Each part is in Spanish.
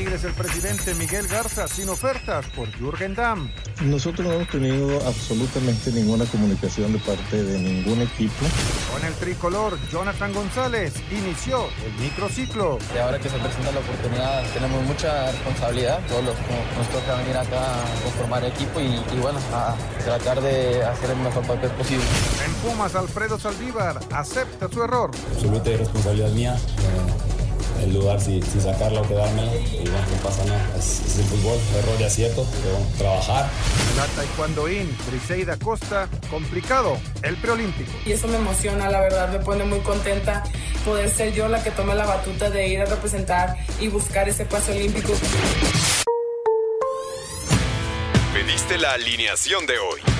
Tigres el presidente Miguel Garza sin ofertas por Jürgen Damm. Nosotros no hemos tenido absolutamente ninguna comunicación de parte de ningún equipo. Con el tricolor, Jonathan González inició el microciclo. Y ahora que se presenta la oportunidad, tenemos mucha responsabilidad. Todos los, nos toca venir acá a conformar equipo y, y bueno, a tratar de hacer el mejor papel posible. En Pumas, Alfredo Saldívar acepta su error. Absoluta responsabilidad mía. Eh, el lugar si, si sacarlo o quedármelo. Y bueno, no pasa nada. Es, es el fútbol, error y acierto. Pero bueno, trabajar. La taekwondo in, Briseida Costa, complicado, el preolímpico. Y eso me emociona, la verdad, me pone muy contenta poder ser yo la que tome la batuta de ir a representar y buscar ese pase olímpico. Pediste la alineación de hoy.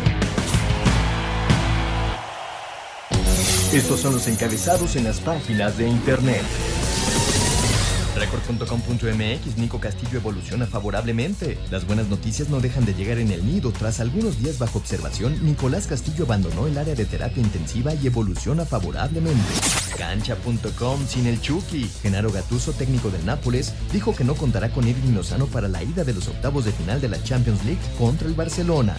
Estos son los encabezados en las páginas de internet. Record.com.mx Nico Castillo evoluciona favorablemente. Las buenas noticias no dejan de llegar en el nido. Tras algunos días bajo observación, Nicolás Castillo abandonó el área de terapia intensiva y evoluciona favorablemente. Cancha.com sin el Chucky. Genaro Gatuso, técnico del Nápoles, dijo que no contará con Irving Lozano para la ida de los octavos de final de la Champions League contra el Barcelona.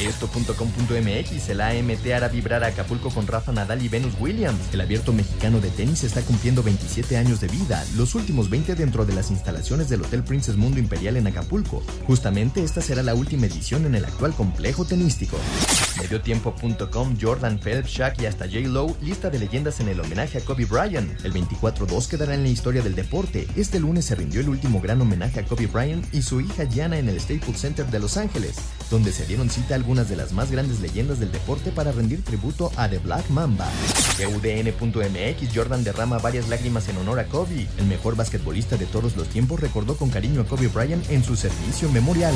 Esto.com.mx, el AMT hará vibrar a Acapulco con Rafa Nadal y Venus Williams. El abierto mexicano de tenis está cumpliendo 27 años de vida, los últimos 20 dentro de las instalaciones del Hotel Princess Mundo Imperial en Acapulco. Justamente esta será la última edición en el actual complejo tenístico. Mediotiempo.com, Jordan Phelps, Shaq y hasta J. Lowe, lista de leyendas en el homenaje a Kobe Bryant. El 24-2 quedará en la historia del deporte. Este lunes se rindió el último gran homenaje a Kobe Bryant y su hija Gianna en el Staples Center de Los Ángeles, donde se dieron cita algunas de las más grandes leyendas del deporte para rendir tributo a The Black Mamba. UDN.mx, Jordan derrama varias lágrimas en honor a Kobe. El mejor basquetbolista de todos los tiempos recordó con cariño a Kobe Bryant en su servicio memorial.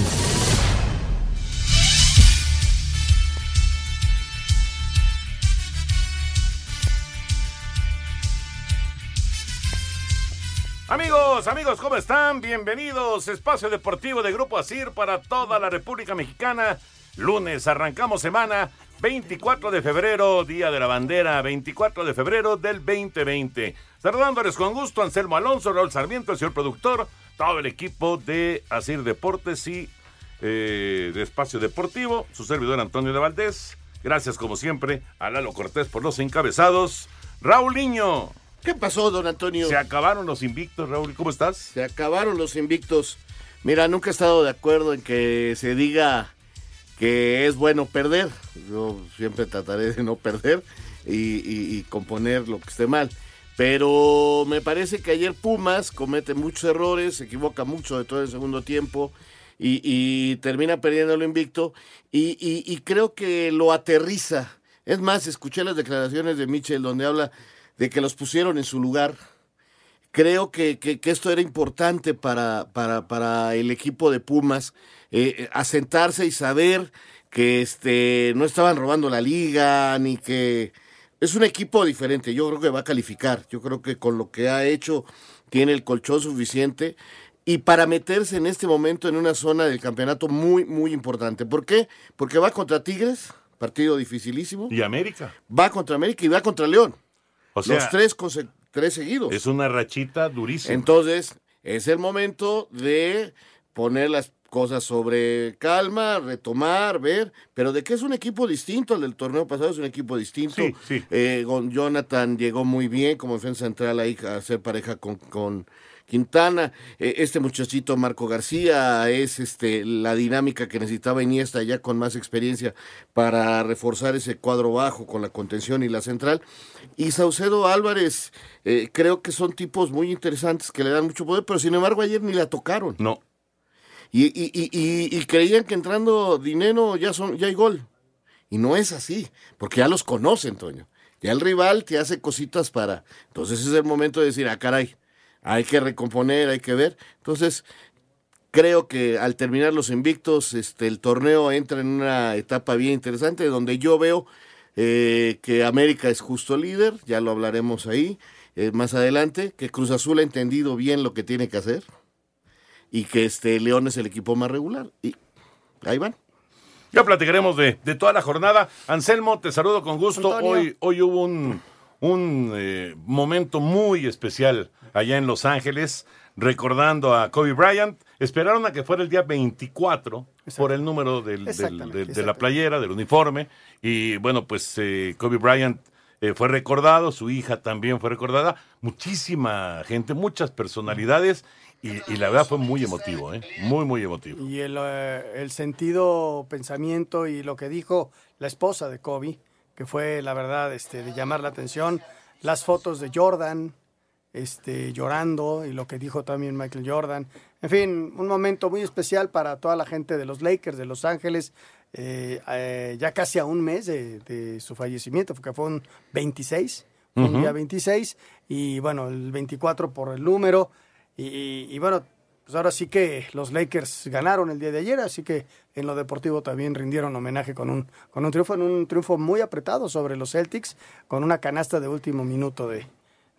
Amigos, amigos, ¿cómo están? Bienvenidos. Espacio Deportivo de Grupo Asir para toda la República Mexicana. Lunes, arrancamos semana 24 de febrero, Día de la Bandera, 24 de febrero del 2020. Saludándoles con gusto, Anselmo Alonso, Raúl Sarmiento, el señor productor, todo el equipo de Asir Deportes y eh, de Espacio Deportivo, su servidor Antonio de Valdés. Gracias, como siempre, a Lalo Cortés por los encabezados. Raúl Niño. ¿Qué pasó, don Antonio? Se acabaron los invictos, Raúl. ¿Cómo estás? Se acabaron los invictos. Mira, nunca he estado de acuerdo en que se diga que es bueno perder. Yo siempre trataré de no perder y, componer lo que esté mal. Pero me parece que ayer Pumas comete muchos errores, se equivoca mucho de todo el segundo tiempo y, y termina perdiendo lo invicto. Y, creo que lo aterriza. Es más, escuché las declaraciones de Michel donde habla de que los pusieron en su lugar. Creo que, que, que esto era importante para, para, para el equipo de Pumas, eh, asentarse y saber que este, no estaban robando la liga, ni que es un equipo diferente. Yo creo que va a calificar. Yo creo que con lo que ha hecho tiene el colchón suficiente. Y para meterse en este momento en una zona del campeonato muy, muy importante. ¿Por qué? Porque va contra Tigres, partido dificilísimo. Y América. Va contra América y va contra León. O sea, Los tres, tres seguidos. Es una rachita durísima. Entonces, es el momento de poner las cosas sobre calma, retomar, ver, pero de que es un equipo distinto al del torneo pasado, es un equipo distinto. Sí, sí. Eh, Jonathan llegó muy bien como defensa central ahí a hacer pareja con, con Quintana. Eh, este muchachito Marco García es este la dinámica que necesitaba Iniesta ya con más experiencia para reforzar ese cuadro bajo con la contención y la central. Y Saucedo Álvarez, eh, creo que son tipos muy interesantes que le dan mucho poder, pero sin embargo ayer ni la tocaron. No. Y, y, y, y, creían que entrando dinero ya, son, ya hay gol. Y no es así, porque ya los conocen, Toño. Ya el rival te hace cositas para... Entonces es el momento de decir, ah, caray, hay que recomponer, hay que ver. Entonces, Creo que al terminar los invictos, este, el torneo entra en una etapa bien interesante donde yo veo eh, que América es justo líder, ya lo hablaremos ahí eh, más adelante, que Cruz Azul ha entendido bien lo que tiene que hacer y que este León es el equipo más regular. Y ahí van. Ya platicaremos de, de toda la jornada. Anselmo, te saludo con gusto. Hoy, hoy hubo un, un eh, momento muy especial allá en Los Ángeles, recordando a Kobe Bryant. Esperaron a que fuera el día 24 por el número del, del- de, de la playera, del uniforme. Y bueno, pues eh, Kobe Bryant eh, fue recordado, su hija también fue recordada. Muchísima gente, muchas personalidades. Y, y la verdad fue muy emotivo, ¿eh? Muy, muy emotivo. Y el, el sentido, pensamiento y lo que dijo la esposa de Kobe, que fue la verdad este, de llamar la atención, las fotos de Jordan este, llorando y lo que dijo también Michael Jordan. En fin, un momento muy especial para toda la gente de los Lakers, de Los Ángeles, eh, eh, ya casi a un mes de, de su fallecimiento, porque fue un 26, un Ujú. día 26, y bueno, el 24 por el número. Y, y bueno, pues ahora sí que los Lakers ganaron el día de ayer, así que en lo deportivo también rindieron homenaje con un, con un triunfo, en un triunfo muy apretado sobre los Celtics, con una canasta de último minuto de,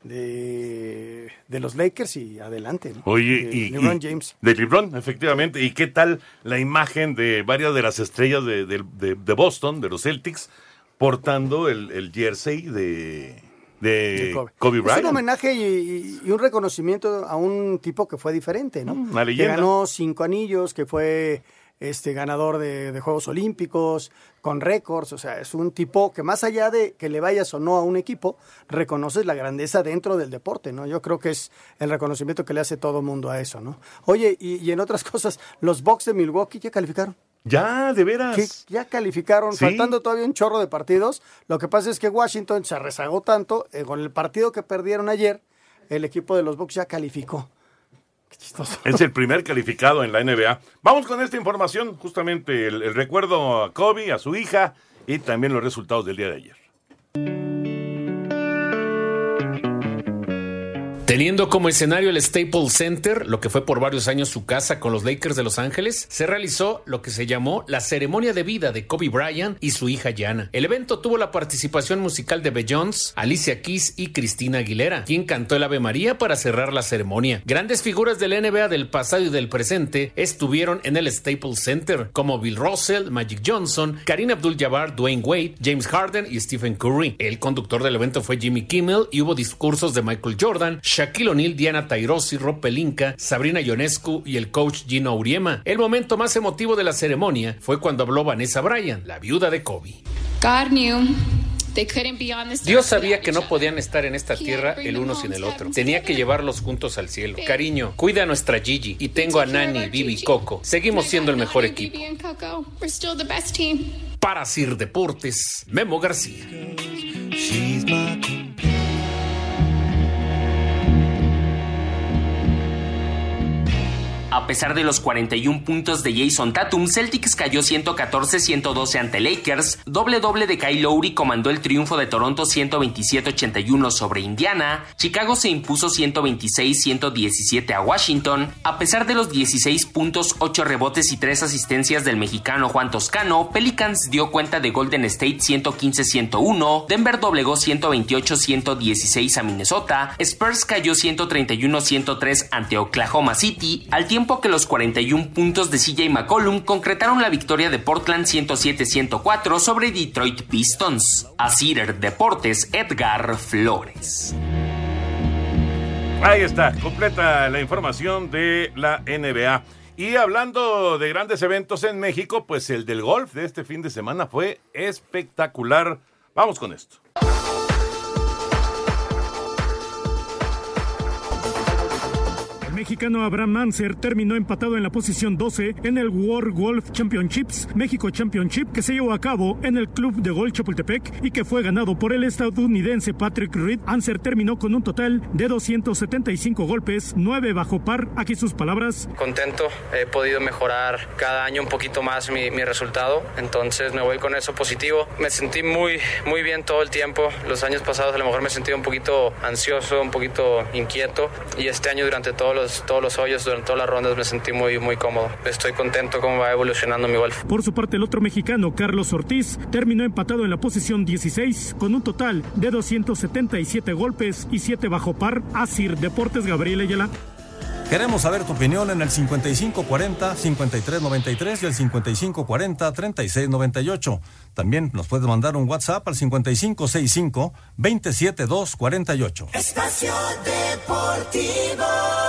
de, de los Lakers y adelante. ¿no? Oye, De y, LeBron y- James. De LeBron, efectivamente. ¿Y qué tal la imagen de varias de las estrellas de, de- de- de Boston, de los Celtics, portando el, el jersey de, de de Kobe, Kobe. Es Bryant? un homenaje y, y un reconocimiento a un tipo que fue diferente, ¿no? una que ganó cinco anillos, que fue este ganador de, de Juegos Olímpicos, con récords, o sea, es un tipo que más allá de que le vayas o no a un equipo, reconoces la grandeza dentro del deporte, ¿no? Yo creo que es el reconocimiento que le hace todo mundo a eso, ¿no? Oye, y, y en otras cosas, los Bucks de Milwaukee ya calificaron. Ya, de veras. Que ya calificaron, Sí. faltando todavía un chorro de partidos. Lo que pasa es que Washington se rezagó tanto, eh, con el partido que perdieron ayer, el equipo de los Bucks ya calificó. Qué chistoso. Es el primer calificado en la NBA. Vamos con esta información, justamente el, el recuerdo a Kobe, a su hija y también los resultados del día de ayer. Teniendo como escenario el Staples Center, lo que fue por varios años su casa con los Lakers de Los Ángeles, se realizó lo que se llamó la ceremonia de vida de Kobe Bryant y su hija Yana. El evento tuvo la participación musical de Beyoncé, Alicia Keys y Cristina Aguilera, quien cantó el Ave María para cerrar la ceremonia. Grandes figuras del NBA del pasado y del presente estuvieron en el Staples Center, como Bill Russell, Magic Johnson, Karim Abdul-Jabbar, Dwayne Wade, James Harden y Stephen Curry. El conductor del evento fue Jimmy Kimmel y hubo discursos de Michael Jordan, Shaquille O'Neal, Diana Taurasi, Rob Pelinka, Sabrina Ionescu y el coach Gino Auriema. El momento más emotivo de la ceremonia fue cuando habló Vanessa Bryan, la viuda de Kobe. God knew Dios sabía que no podían estar en esta tierra el uno sin el otro. Tenía que llevarlos juntos al cielo. Cariño, cuida a nuestra Gigi y tengo a Nani, Bibi y Coco. Seguimos siendo el mejor equipo. Para Sir Deportes, Memo García. A pesar de los 41 puntos de Jason Tatum, Celtics cayó 114-112 ante Lakers. Doble doble de Kyle Lowry comandó el triunfo de Toronto 127-81 sobre Indiana. Chicago se impuso 126-117 a Washington. A pesar de los 16 puntos, 8 rebotes y 3 asistencias del mexicano Juan Toscano, Pelicans dio cuenta de Golden State 115-101. Denver doblegó 128-116 a Minnesota. Spurs cayó 131-103 ante Oklahoma City, al tiempo que los 41 puntos de CJ McCollum concretaron la victoria de Portland 107-104 sobre Detroit Pistons. A Deportes, Edgar Flores. Ahí está, completa la información de la NBA. Y hablando de grandes eventos en México, pues el del golf de este fin de semana fue espectacular. Vamos con esto. Mexicano Abraham Manser terminó empatado en la posición 12 en el World Golf Championships, México Championship, que se llevó a cabo en el Club de Golf Chapultepec y que fue ganado por el estadounidense Patrick Reed. Anser terminó con un total de 275 golpes, 9 bajo par. Aquí sus palabras. contento, he podido mejorar cada año un poquito más mi, mi resultado, entonces me voy con eso positivo. Me sentí muy, muy bien todo el tiempo, los años pasados a lo mejor me sentí un poquito ansioso, un poquito inquieto y este año durante todos los todos los hoyos, durante todas las rondas me sentí muy, muy cómodo. Estoy contento cómo va evolucionando mi golf. Por su parte, el otro mexicano, Carlos Ortiz, terminó empatado en la posición 16 con un total de 277 golpes y 7 bajo par. Asir Deportes Gabriel Ayala. Queremos saber tu opinión en el 5540-5393 y el 5540-3698. También nos puedes mandar un WhatsApp al 5565-27248. Espacio Deportivo.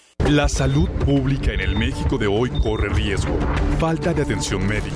La salud pública en el México de hoy corre riesgo. Falta de atención médica,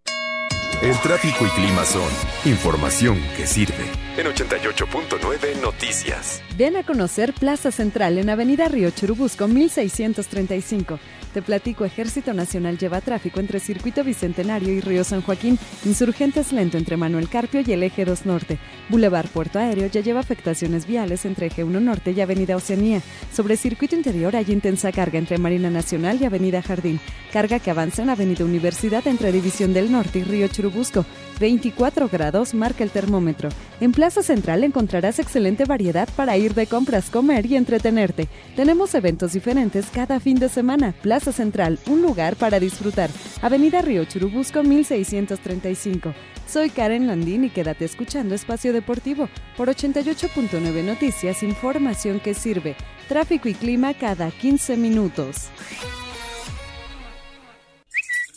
El tráfico y clima son información que sirve. En 88.9 Noticias. Ven a conocer Plaza Central en Avenida Río Churubusco 1635. Te platico, Ejército Nacional lleva tráfico entre Circuito Bicentenario y Río San Joaquín, Insurgentes lento entre Manuel Carpio y el Eje 2 Norte. Boulevard Puerto Aéreo ya lleva afectaciones viales entre Eje 1 Norte y Avenida Oceanía. Sobre Circuito Interior hay intensa carga entre Marina Nacional y Avenida Jardín. Carga que avanza en Avenida Universidad entre División del Norte y Río Churubusco. 24 grados marca el termómetro. En Plaza Central encontrarás excelente variedad para ir de compras, comer y entretenerte. Tenemos eventos diferentes cada fin de semana. Plaza Central, un lugar para disfrutar. Avenida Río Churubusco 1635. Soy Karen Landín y quédate escuchando Espacio Deportivo por 88.9 Noticias, información que sirve. Tráfico y clima cada 15 minutos.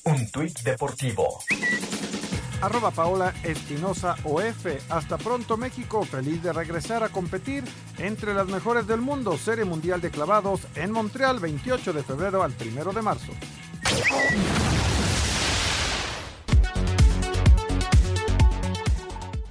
Un tuit deportivo. Arroba Paola Espinosa OF. Hasta pronto México, feliz de regresar a competir entre las mejores del mundo. Serie Mundial de Clavados en Montreal, 28 de febrero al 1 de marzo.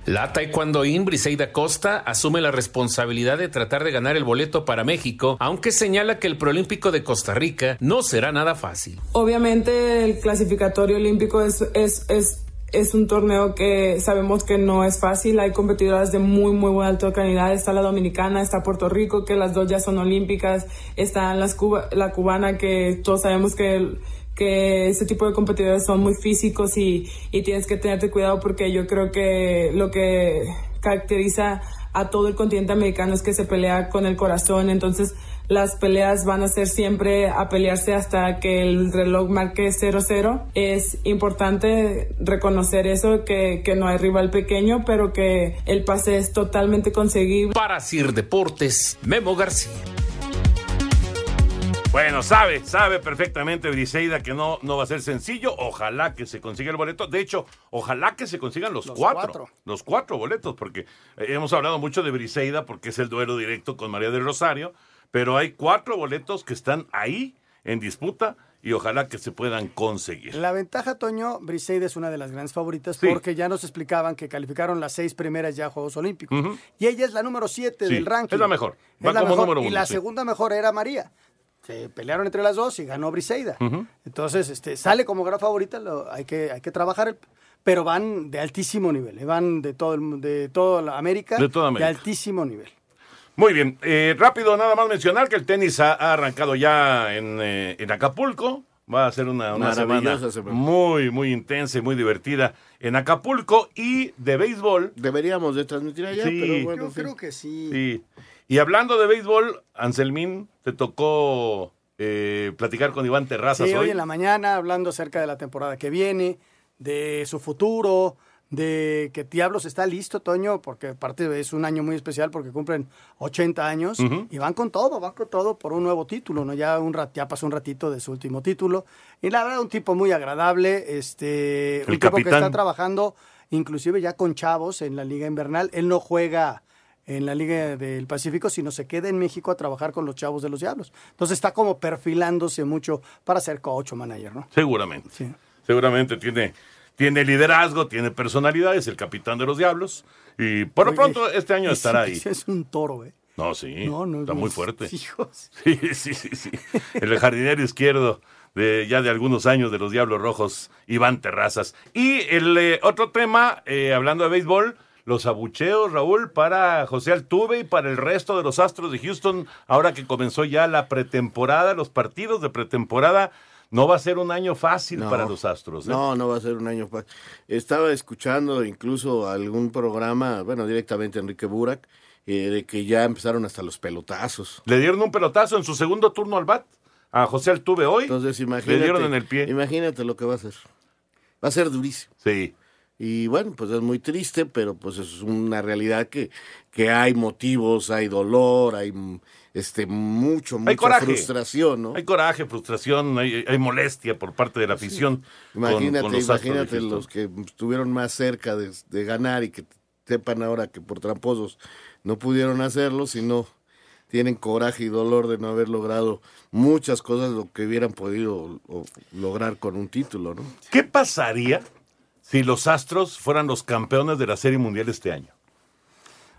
La taekwondoín Briseida Costa asume la responsabilidad de tratar de ganar el boleto para México, aunque señala que el preolímpico de Costa Rica no será nada fácil. Obviamente el clasificatorio olímpico es, es, es, es un torneo que sabemos que no es fácil, hay competidoras de muy, muy buena alta calidad, está la dominicana, está Puerto Rico, que las dos ya son olímpicas, está las Cuba, la cubana, que todos sabemos que que ese tipo de competidores son muy físicos y, y tienes que tenerte cuidado porque yo creo que lo que caracteriza a todo el continente americano es que se pelea con el corazón, entonces las peleas van a ser siempre a pelearse hasta que el reloj marque 0-0. Es importante reconocer eso, que, que no hay rival pequeño, pero que el pase es totalmente conseguible. Para Sir Deportes, Memo García. Bueno, sabe, sabe perfectamente Briseida que no, no va a ser sencillo. Ojalá que se consiga el boleto. De hecho, ojalá que se consigan los, Los cuatro, cuatro. Los cuatro boletos, porque eh, hemos hablado mucho de Briseida porque es el duelo directo con María del Rosario. Pero hay cuatro boletos que están ahí en disputa y ojalá que se puedan conseguir. La ventaja, Toño, Briseida es una de las grandes favoritas Sí. porque ya nos explicaban que calificaron las seis primeras ya a Juegos Olímpicos. Y ella es la número siete Sí, del ranking. es la mejor. Es Va la como mejor. número Y uno, la sí. segunda mejor era María. Se pelearon entre las dos y ganó Briseida. Entonces, este, sale como gran favorita, lo- hay, que, hay que trabajar, el- pero van de altísimo nivel, eh, van de todo el, de toda la América, De toda América. altísimo nivel. Muy bien, eh, rápido nada más mencionar que el tenis ha, ha arrancado ya en, eh, en Acapulco. Va a ser una, una semana, muy, muy intensa y muy divertida en Acapulco y de béisbol. Deberíamos de transmitir allá, Sí. pero bueno. Yo creo que sí. Sí. Y hablando de béisbol, Anselmín, te tocó eh, platicar con Iván Terrazas Sí, hoy. hoy en la mañana hablando acerca de la temporada que viene, de su futuro, de que Diablos está listo, Toño, porque aparte es un año muy especial porque cumplen 80 años y van con todo, van con todo por un nuevo título, ¿no? Ya un rat, ya pasó un ratito de su último título y la verdad un tipo muy agradable, este, El un tipo que está trabajando inclusive ya con chavos en la Liga Invernal, él no juega en la Liga del Pacífico, sino se queda en México a trabajar con los chavos de los Diablos. Entonces está como perfilándose mucho para ser coach o manager, ¿no? Seguramente. Sí. Seguramente tiene, tiene liderazgo, tiene personalidad, es el capitán de los Diablos. Y por lo pronto este año estará ahí. Es un toro, ¿eh? No, sí. No, no, está muy fuerte. hijos. Sí, sí, sí, sí. El jardinero izquierdo de ya de algunos años de los Diablos Rojos, Iván Terrazas. Y el eh, otro tema, eh, hablando de béisbol, los abucheos, Raúl, para José Altuve y para el resto de los Astros de Houston, ahora que comenzó ya la pretemporada, los partidos de pretemporada, no va a ser un año fácil No. para los Astros. ¿eh? No, no va a ser un año fácil. Estaba escuchando incluso algún programa, bueno, directamente Enrique Burak, eh, de que ya empezaron hasta los pelotazos. Le dieron un pelotazo en su segundo turno al bat a José Altuve hoy. Entonces, imagínate. Le dieron en el pie. Imagínate lo que va a hacer. Va a ser durísimo. Sí. Y bueno, pues es muy triste, pero pues es una realidad que, que hay motivos, hay dolor, hay mm, este mucho, mucha Hay coraje. frustración, ¿no? Hay coraje, frustración, hay, hay molestia por parte de la afición. Imagínate, con los imagínate los que estuvieron más cerca de, de ganar y que sepan ahora que por tramposos no pudieron hacerlo, sino tienen coraje y dolor de no haber logrado muchas cosas lo que hubieran podido o- lograr con un título, ¿no? ¿Qué pasaría si los Astros fueran los campeones de la Serie Mundial este año?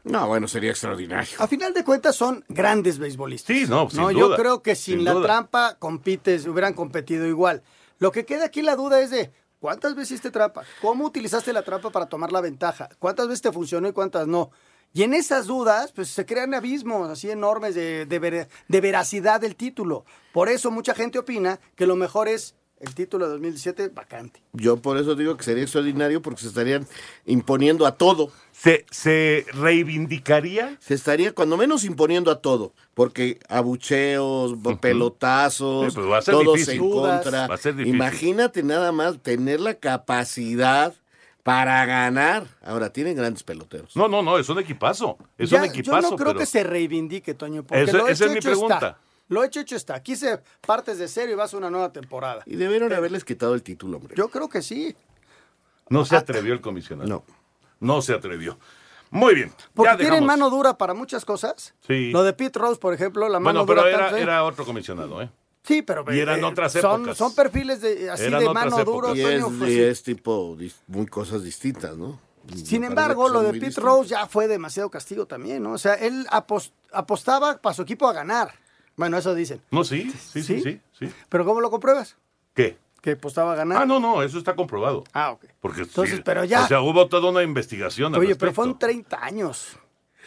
No, bueno, sería extraordinario. A final de cuentas son grandes beisbolistas. Sí, no, sin no, yo creo que sin, sin la duda. trampa compites, hubieran competido igual. Lo que queda aquí la duda es de cuántas veces hiciste trampa, cómo utilizaste la trampa para tomar la ventaja, cuántas veces te funcionó y cuántas no. Y en esas dudas, pues se crean abismos así enormes de, de, ver- de veracidad del título. Por eso mucha gente opina que lo mejor es el título de 2017 vacante. Yo por eso digo que sería extraordinario porque se estarían imponiendo a todo. ¿Se, se reivindicaría? Se estaría cuando menos imponiendo a todo, porque abucheos, pelotazos, Sí, pues todos en contra. Va a ser difícil. Imagínate nada más tener la capacidad para ganar. Ahora, tienen grandes peloteros. No, no, no, es un equipazo. Es Ya, un equipazo. yo no creo pero- que se reivindique, Toño, porque Esa- lo esa hecho, es mi pregunta. está. Lo hecho, hecho está. Aquí se partes de cero y vas a una nueva temporada. Y debieron haberles quitado el título, hombre. Yo creo que sí. No se atrevió el comisionado. No. No se atrevió. Muy bien. Porque ya tienen dejamos. mano dura para muchas cosas. Sí. Lo de Pete Rose, por ejemplo, la mano Bueno, pero dura. era, otro comisionado, ¿eh? Sí, pero Y eran eh, otras épocas. son perfiles de, así Eran de mano duro, Y es, pues, y es tipo muy cosas distintas, ¿no? Sin Me embargo, lo de Pete. Rose ya fue demasiado castigo también, ¿no? O sea, él apos- apostaba para su equipo a ganar. Bueno, eso dicen. No, sí, sí, sí, sí, sí. Pero ¿cómo lo compruebas? ¿Qué? Que apostaba a ganar. Ah, no, no, eso está comprobado. Ah, ok. Porque Entonces, sí, pero ya- O sea, hubo toda una investigación al Oye, pero fueron 30 años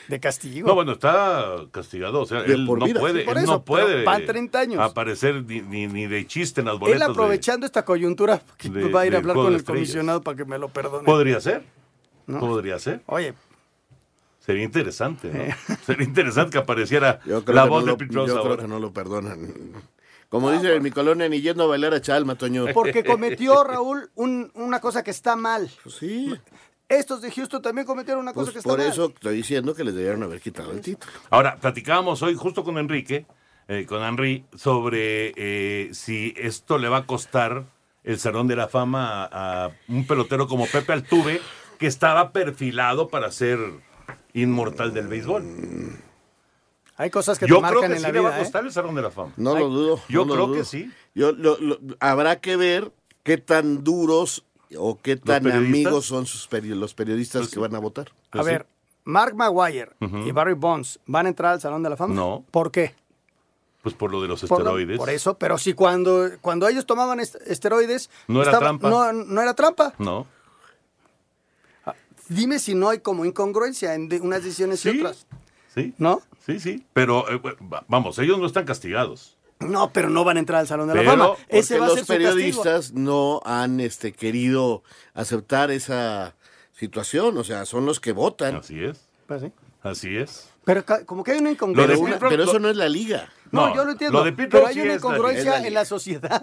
de castigo. No, bueno, está castigado. O sea, él no puede, Sí, él eso, no puede van 30 años. aparecer ni, ni, ni de chiste en las Él boletas. de- aprovechando esta coyuntura, que de- va a ir a hablar con el comisionado para que me lo perdone. Podría ser. ¿No? Podría ser. Oye, Sería interesante, ¿no? Sería interesante que apareciera Yo creo, la que, voz no de Pete yo creo que no lo perdonan. Como dicen en mi colonia, ni yendo a bailar a Chalma, Toño. porque cometió Raúl un- una cosa que está mal. Pues sí. Estos de Houston también cometieron una cosa Pues que está por mal. eso estoy diciendo que les debieron haber quitado el título. Ahora, platicábamos hoy justo con Enrique, eh, con Henry, sobre eh, si esto le va a costar el Salón de la Fama a, a un pelotero como Pepe Altuve, que estaba perfilado para ser inmortal del béisbol. Hay cosas que Yo te creo marcan que en sí la le va a vida, ¿eh? costar el Salón de la Fama. No lo dudo. yo no lo creo dudo. que sí. Yo, lo- lo- habrá que ver qué tan duros o qué tan periodistas? amigos son sus peri- los periodistas Pues que van a votar. A ver, Mark Maguire y Barry Bonds van a entrar al Salón de la Fama. No. ¿Por qué? Pues por lo de los Por, esteroides. por eso, pero si cuando, cuando ellos tomaban est- esteroides... No era trampa. No, no era trampa. No. Dime si no hay como incongruencia en de- unas decisiones y Sí. otras. Sí. ¿No? Sí, sí. Pero eh, va- vamos, ellos no están castigados. No, pero no van a entrar al Salón de la Fama. porque Ese va a los ser su castigo. periodistas no han este, querido aceptar esa situación, o sea, son los que votan. Así es. Pues sí. Así es. Pero como que hay una Pero, incongruencia. una- pero eso no es la liga. No, yo lo entiendo. lo pero hay sí una incongruencia la en la sociedad.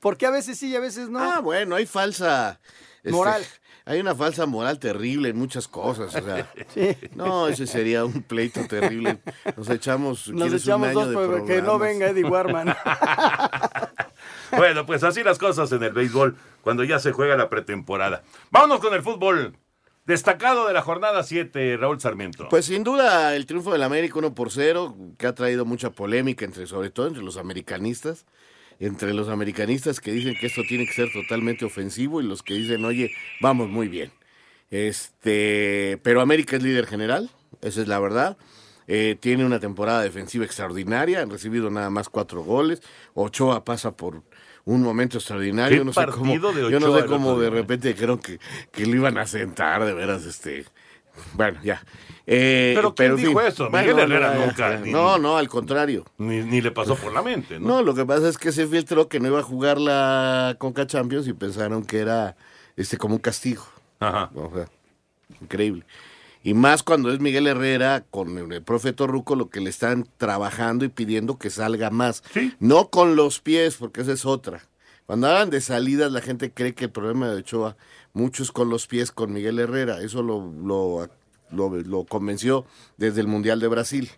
Porque a veces sí y a veces no. Ah, bueno, hay falsa este, Moral. Hay una falsa moral terrible en muchas cosas. O sea, Sí. no, ese sería un pleito terrible. Nos echamos, Nos ¿quieres un echamos año dos de porque que no venga Eddie Warman. Bueno, pues así las cosas en el béisbol cuando ya se juega la pretemporada. Vámonos con el fútbol. Destacado de la jornada 7, Raúl Sarmiento. Pues sin duda el triunfo del América 1 por 0, que ha traído mucha polémica entre, sobre todo entre los americanistas, entre los americanistas que dicen que esto tiene que ser totalmente ofensivo y los que dicen, oye, vamos muy bien. Este, pero América es líder general, esa es la verdad. Eh, tiene una temporada defensiva extraordinaria, han recibido nada más cuatro goles. Ochoa pasa por un momento extraordinario. ¿Qué Yo no sé cómo, partido de yo no Ochoa sé cómo de repente creo que, que lo iban a sentar, de veras, este. Bueno, ya. Eh, ¿Pero quién dijo eso? Miguel Herrera ya, nunca, ni- No, no, al contrario. Ni, ni le pasó por la mente, ¿no? No, lo que pasa es que se filtró que no iba a jugar la Conca Champions y pensaron que era este como un castigo. Ajá. O sea, increíble. Y más cuando es Miguel Herrera con el profe Torruco lo que le están trabajando y pidiendo que salga más. No con los pies, porque esa es otra. Cuando hablan de salidas, la gente cree que el problema de Ochoa, muchos con los pies con Miguel Herrera. Eso lo, lo, lo, lo convenció desde el Mundial de Brasil.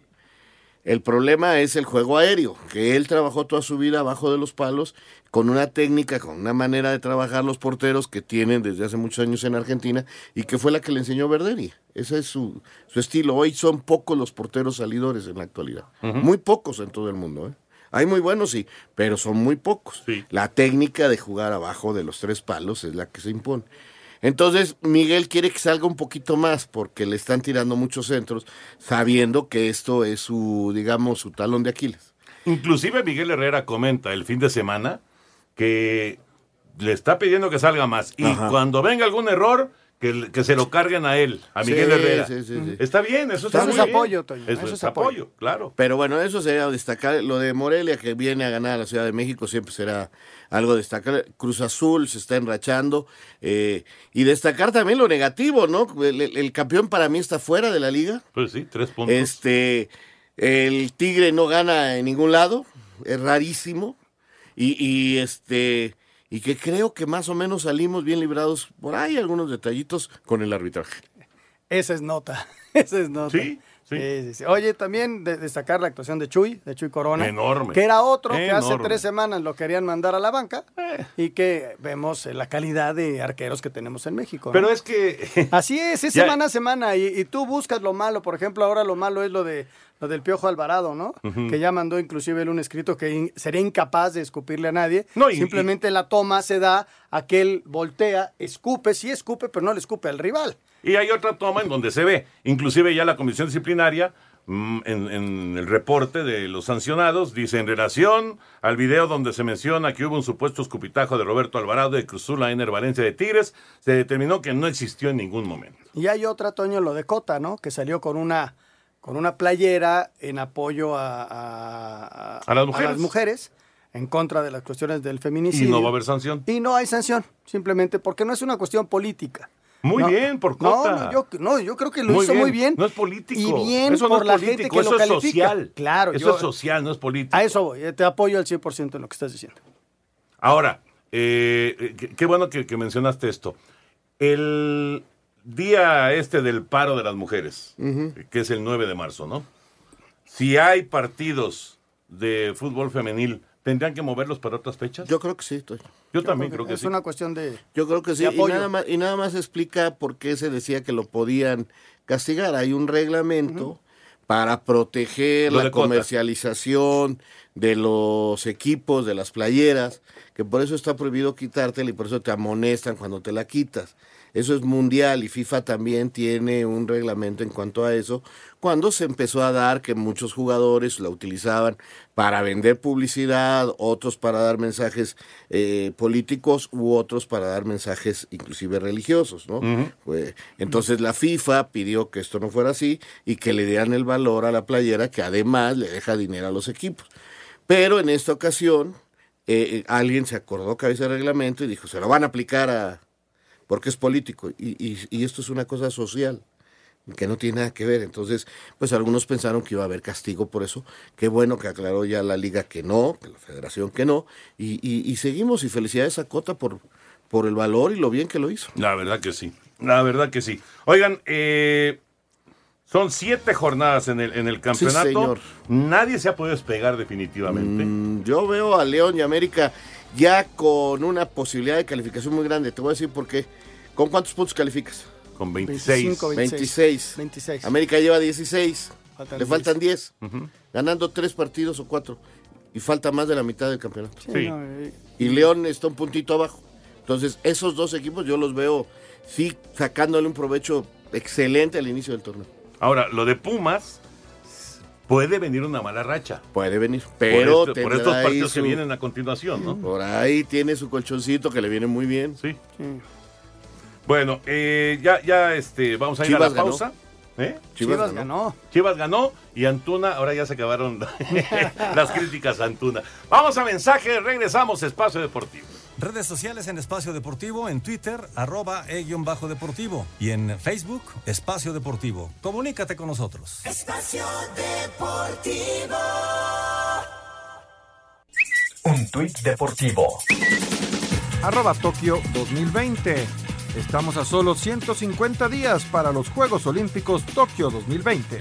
El problema es el juego aéreo, que él trabajó toda su vida abajo de los palos, con una técnica, con una manera de trabajar los porteros que tienen desde hace muchos años en Argentina y que fue la que le enseñó Verderi. Ese es su, su estilo. Hoy son pocos los porteros salidores en la actualidad. Muy pocos en todo el mundo. ¿eh? Hay muy buenos, sí, pero son muy pocos. La técnica de jugar abajo de los tres palos es la que se impone. Entonces, Miguel quiere que salga un poquito más porque le están tirando muchos centros, sabiendo que esto es su, digamos, su talón de Aquiles. Inclusive Miguel Herrera comenta el fin de semana que le está pidiendo que salga más. Y Ajá. cuando venga algún error, que, que se lo carguen a él, a Miguel Sí, Herrera. sí, sí, sí. Está bien, eso está Eso muy es bien. apoyo, Toño, Eso, eso es es apoyo. apoyo, claro. Pero bueno, eso sería destacar. Lo de Morelia, que viene a ganar a la Ciudad de México, siempre será algo destacar. Cruz Azul se está enrachando. eh, y destacar también lo negativo, ¿no? El, el- el campeón para mí está fuera de la liga. Pues sí, tres puntos. Este, el Tigre no gana en ningún lado, es rarísimo. Y, y este, y que creo que más o menos salimos bien librados por ahí, algunos detallitos con el arbitraje. Esa es nota. Esa es nota. Sí, sí. sí, sí. Oye, también de- destacar la actuación de Chuy, de Chuy Corona. Enorme. Que era otro que hace tres semanas lo querían mandar a la banca y que vemos eh, la calidad de arqueros que tenemos en México. ¿no? Pero es que... Así es, es Ya- semana a semana y, y tú buscas lo malo. Por ejemplo, ahora lo malo es lo de lo del Piojo Alvarado, ¿no? Que ya mandó inclusive él un escrito que in- sería incapaz de escupirle a nadie. No, y- Simplemente la toma se da a que él voltea, escupe, sí escupe, pero no le escupe al rival. Y hay otra toma en donde se ve, inclusive ya la comisión disciplinaria, mm, en, en el reporte de los sancionados, dice en relación al video donde se menciona que hubo un supuesto escupitajo de Roberto Alvarado de Cruzula Ener Valencia de Tigres, se determinó que no existió en ningún momento. Y hay otra, Toño, lo de Cota, ¿no? Que salió con una, con una playera en apoyo a, a- A las mujeres. mujeres, en contra de las cuestiones del feminicidio. Y no va a haber sanción. Y no hay sanción, simplemente porque no es una cuestión política. Muy No. bien, por No, no, yo, no, yo creo que lo Muy hizo bien. muy bien. No es político. Y bien Eso no por es la político, gente que eso lo es califica. social. Claro, Eso yo- es social, no es político. A eso voy, eh, te apoyo al 100% en lo que estás diciendo. Ahora, eh, eh, qué, qué bueno que, que mencionaste esto. El día este del paro de las mujeres, que es el 9 de marzo, ¿no? Si hay partidos de fútbol femenil, ¿tendrían que moverlos para otras fechas? Yo creo que sí, Toño. Yo también creo que es sí. una cuestión de. Yo creo que sí. Y nada, más, y nada más explica por qué se decía que lo podían castigar. Hay un reglamento para proteger Lo la comercialización de los equipos, de las playeras, que por eso está prohibido quitártela y por eso te amonestan cuando te la quitas. Eso es mundial y FIFA también tiene un reglamento en cuanto a eso. Cuando se empezó a dar que muchos jugadores la utilizaban para vender publicidad, otros para dar mensajes eh, políticos u otros para dar mensajes inclusive religiosos, ¿no? Entonces la FIFA pidió que esto no fuera así y que le dieran el valor a la playera que además le deja dinero a los equipos. Pero en esta ocasión, eh, eh, alguien se acordó cabeza de reglamento y dijo, se lo van a aplicar a... porque es político. Y, y, y esto es una cosa social que no tiene nada que ver. Entonces, pues algunos pensaron que iba a haber castigo por eso. Qué bueno que aclaró ya la liga que no, que la federación que no. Y, y, seguimos y felicidades a Cota por, por el valor y lo bien que lo hizo. La verdad que sí, la verdad que sí. Oigan, eh, son siete jornadas en el, en el campeonato. señor. Nadie se ha podido despegar definitivamente. Mm, yo veo a León y América ya con una posibilidad de calificación muy grande. Te voy a decir por qué. ¿Con cuántos puntos calificas? Con 26. 25, 26. 26. América lleva 16. Faltan Le 10. faltan 10. Ganando tres partidos o cuatro. Y falta más de la mitad del campeonato. Sí, eh, Y León está un puntito abajo. Entonces, esos dos equipos yo los veo, sí, sacándole un provecho excelente al inicio del torneo. Ahora, lo de Pumas, puede venir una mala racha. Puede venir, pero por, este- estos partidos que vienen a continuación, ¿no? Por ahí tiene su colchoncito que le viene muy bien. Sí. Bueno, eh, ya, ya este, vamos a ir a la ganó. pausa. ¿Eh? Chivas Chivas ganó. Chivas ganó y Antuna, ahora ya se acabaron las críticas a Antuna. Vamos a mensaje, regresamos a Espacio Deportivo. Redes sociales en Espacio Deportivo, en Twitter, arroba e-bajo deportivo. Y en Facebook, Espacio Deportivo. Comunícate con nosotros. Espacio Deportivo. Un tuit deportivo. Arroba Tokio 2020. Estamos a solo 150 días para los Juegos Olímpicos Tokio 2020.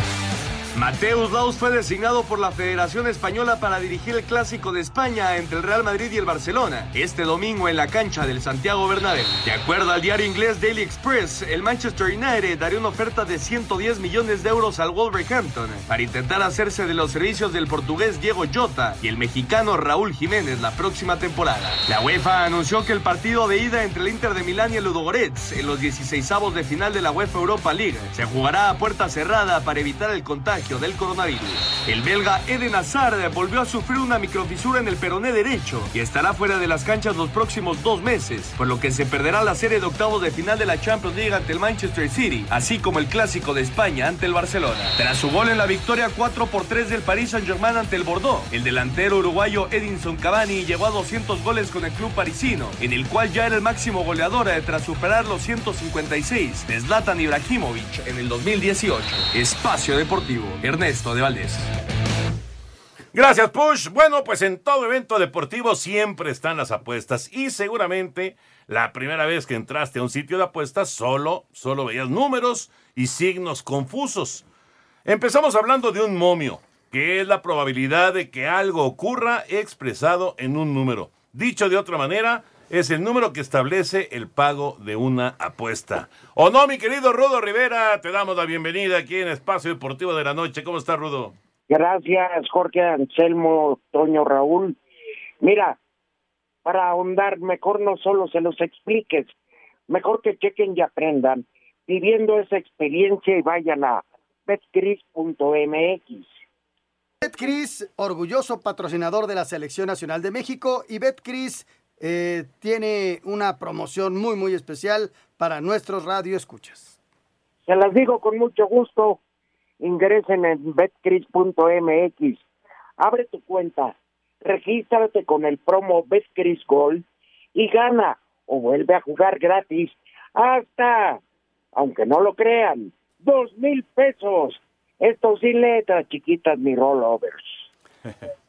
Mateus Laus fue designado por la Federación Española para dirigir el Clásico de España entre el Real Madrid y el Barcelona, este domingo en la cancha del Santiago Bernabéu. De acuerdo al diario inglés Daily Express, el Manchester United daría una oferta de 110 millones de euros al Wolverhampton para intentar hacerse de los servicios del portugués Diego Jota y el mexicano Raúl Jiménez la próxima temporada. La UEFA anunció que el partido de ida entre el Inter de Milán y el Ludogorets en los 16avos de final de la UEFA Europa League se jugará a puerta cerrada para evitar el contagio del coronavirus. El belga Eden Hazard volvió a sufrir una microfisura en el peroné derecho y estará fuera de las canchas los próximos dos meses, por lo que se perderá la serie de octavos de final de la Champions League ante el Manchester City, así como el Clásico de España ante el Barcelona. Tras su gol en la victoria 4 por 3 del Paris Saint-Germain ante el Bordeaux, el delantero uruguayo Edinson Cavani llegó a 200 goles con el club parisino, en el cual ya era el máximo goleador eh, tras superar los 156 de Zlatan Ibrahimovic en el 2018. Espacio Deportivo, Ernesto de Valdés. Gracias, Push. Bueno, pues en todo evento deportivo siempre están las apuestas y seguramente la primera vez que entraste a un sitio de apuestas solo, solo veías números y signos confusos. Empezamos hablando de un momio, que es la probabilidad de que algo ocurra expresado en un número. Dicho de otra manera, es el número que establece el pago de una apuesta. ¿O no, mi querido Rudo Rivera? Te damos la bienvenida aquí en Espacio Deportivo de la Noche. ¿Cómo está, Rudo? Gracias, Jorge Anselmo, Toño Raúl. Mira, para ahondar, mejor no solo se los expliques, mejor que chequen y aprendan, viviendo esa experiencia y vayan a betcris.mx. Betcris, orgulloso patrocinador de la Selección Nacional de México y Betcris eh, tiene una promoción muy muy especial para nuestros radioescuchas. Se las digo con mucho gusto. Ingresen en betcris.mx. Abre tu cuenta, regístrate con el promo Betcris Gold y gana o vuelve a jugar gratis hasta, aunque no lo crean, dos mil pesos. Esto sin letras chiquitas ni rollovers.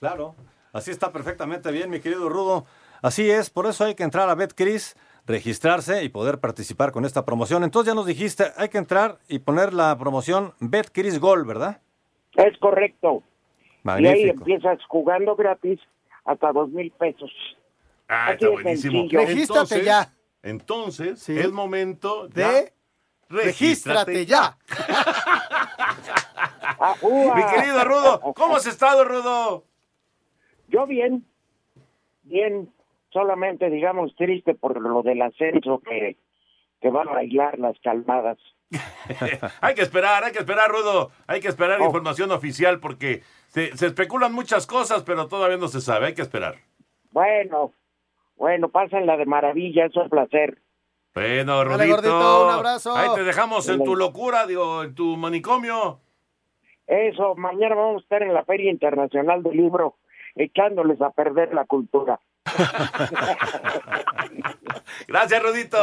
Claro, así está perfectamente bien, mi querido Rudo. Así es, por eso hay que entrar a BetCris, registrarse y poder participar con esta promoción. Entonces ya nos dijiste, hay que entrar y poner la promoción BetCris Gol, ¿verdad? Es correcto. Y ahí empiezas jugando gratis hasta dos mil pesos. Ah, Así está de buenísimo. sencillo. Regístrate ya. Entonces, es momento De regístrate ya. Mi querido Rudo, ¿cómo has estado, Rudo? Yo bien, bien, solamente digamos triste por lo del ascenso que, que van a bailar las calmadas. hay que esperar, hay que esperar, Rudo. Hay que Oh. esperar información oficial porque se, se especulan muchas cosas, pero todavía no se sabe. Hay que esperar. Bueno, bueno, pásenla de maravilla, es un placer. Bueno, Dale, Rudito. gordito, un abrazo. Ahí te dejamos en tu locura, digo, en tu manicomio. Eso, mañana vamos a estar en la Feria Internacional del Libro echándoles a perder la cultura. Gracias, Rudito.